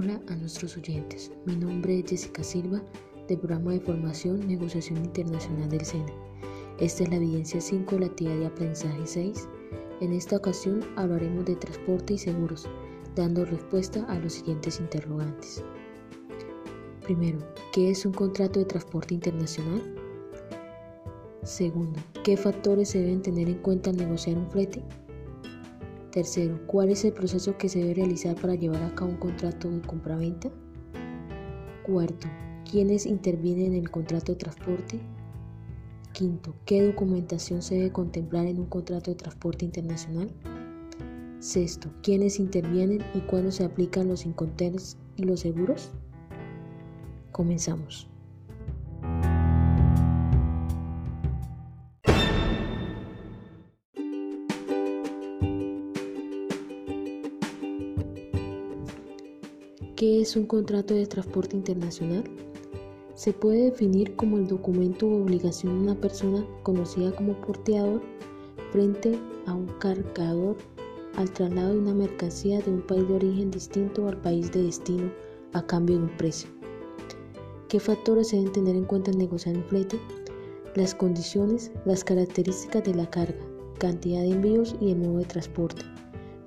Hola a nuestros oyentes, mi nombre es Jessica Silva del programa de formación Negociación Internacional del SENA. Esta es la evidencia 5 de la actividad de aprendizaje 6. En esta ocasión hablaremos de transporte y seguros, dando respuesta a los siguientes interrogantes. Primero, ¿qué es un contrato de transporte internacional? Segundo, ¿qué factores se deben tener en cuenta al negociar un flete? Tercero, ¿cuál es el proceso que se debe realizar para llevar a cabo un contrato de compraventa? Cuarto, ¿quiénes intervienen en el contrato de transporte? Quinto, ¿qué documentación se debe contemplar en un contrato de transporte internacional? Sexto, ¿quiénes intervienen y cuándo se aplican los inconterns y los seguros? Comenzamos. ¿Qué es un contrato de transporte internacional? Se puede definir como el documento o obligación de una persona conocida como porteador frente a un cargador al traslado de una mercancía de un país de origen distinto al país de destino a cambio de un precio. ¿Qué factores se deben tener en cuenta al negociar un flete? Las condiciones, las características de la carga, cantidad de envíos y el modo de transporte,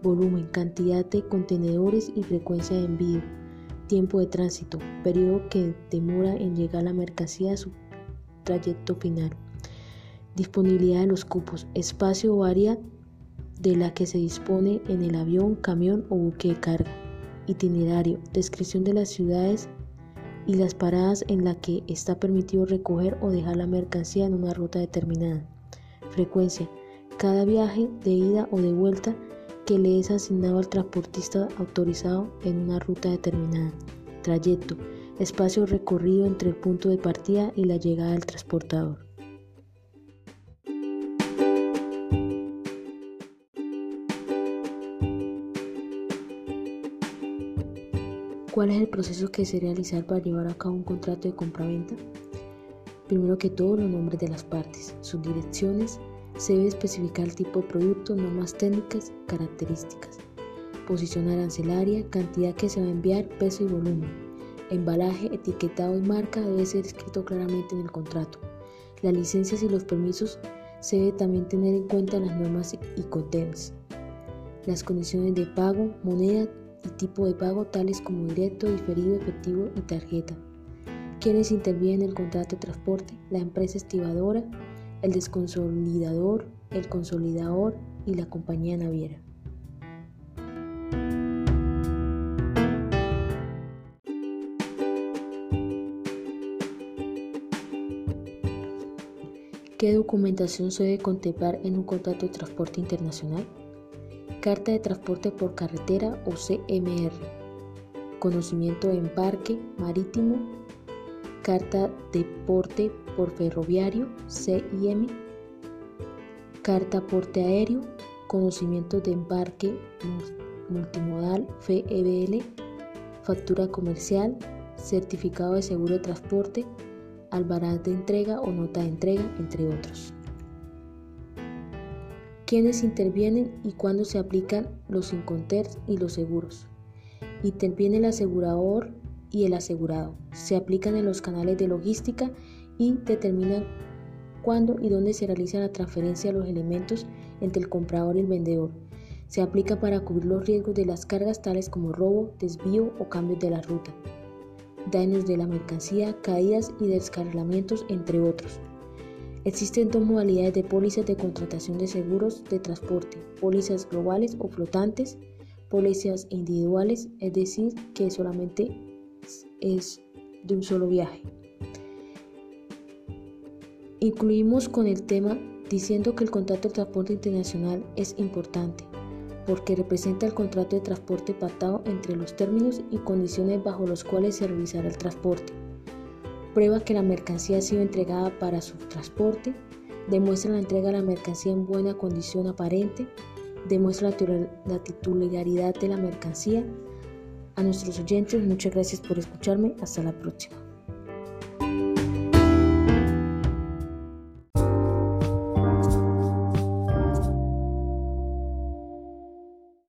volumen, cantidad de contenedores y frecuencia de envío tiempo de tránsito, periodo que demora en llegar la mercancía a su trayecto final, disponibilidad de los cupos, espacio o área de la que se dispone en el avión, camión o buque de carga, itinerario, descripción de las ciudades y las paradas en las que está permitido recoger o dejar la mercancía en una ruta determinada, frecuencia, cada viaje de ida o de vuelta que le es asignado al transportista autorizado en una ruta determinada. Trayecto, espacio recorrido entre el punto de partida y la llegada del transportador. ¿Cuál es el proceso que se realizar para llevar a cabo un contrato de compraventa? Primero que todo, los nombres de las partes, sus direcciones, se debe especificar el tipo de producto, normas técnicas, características. Posición arancelaria, cantidad que se va a enviar, peso y volumen. Embalaje, etiquetado y marca debe ser escrito claramente en el contrato. Las licencias y los permisos se debe también tener en cuenta las normas y contents. Las condiciones de pago, moneda y tipo de pago tales como directo, diferido, efectivo y tarjeta. Quienes intervienen en el contrato de transporte, la empresa estibadora, el desconsolidador, el consolidador y la compañía naviera. ¿Qué documentación se debe contemplar en un contrato de transporte internacional? Carta de transporte por carretera o CMR. Conocimiento de embarque marítimo carta de porte por ferroviario, CIM, carta porte aéreo, conocimiento de embarque multimodal, FEBL, factura comercial, certificado de seguro de transporte, albaraz de entrega o nota de entrega, entre otros. ¿Quiénes intervienen y cuándo se aplican los inconters y los seguros? Interviene el asegurador y el asegurado. Se aplican en los canales de logística y determinan cuándo y dónde se realiza la transferencia de los elementos entre el comprador y el vendedor. Se aplica para cubrir los riesgos de las cargas tales como robo, desvío o cambios de la ruta, daños de la mercancía, caídas y descarrilamientos, entre otros. Existen dos modalidades de pólizas de contratación de seguros de transporte, pólizas globales o flotantes, pólizas individuales, es decir, que solamente es de un solo viaje. Incluimos con el tema diciendo que el contrato de transporte internacional es importante porque representa el contrato de transporte pactado entre los términos y condiciones bajo los cuales se realizará el transporte. Prueba que la mercancía ha sido entregada para su transporte, demuestra la entrega de la mercancía en buena condición aparente, demuestra la titularidad de la mercancía, a nuestros oyentes, muchas gracias por escucharme. Hasta la próxima.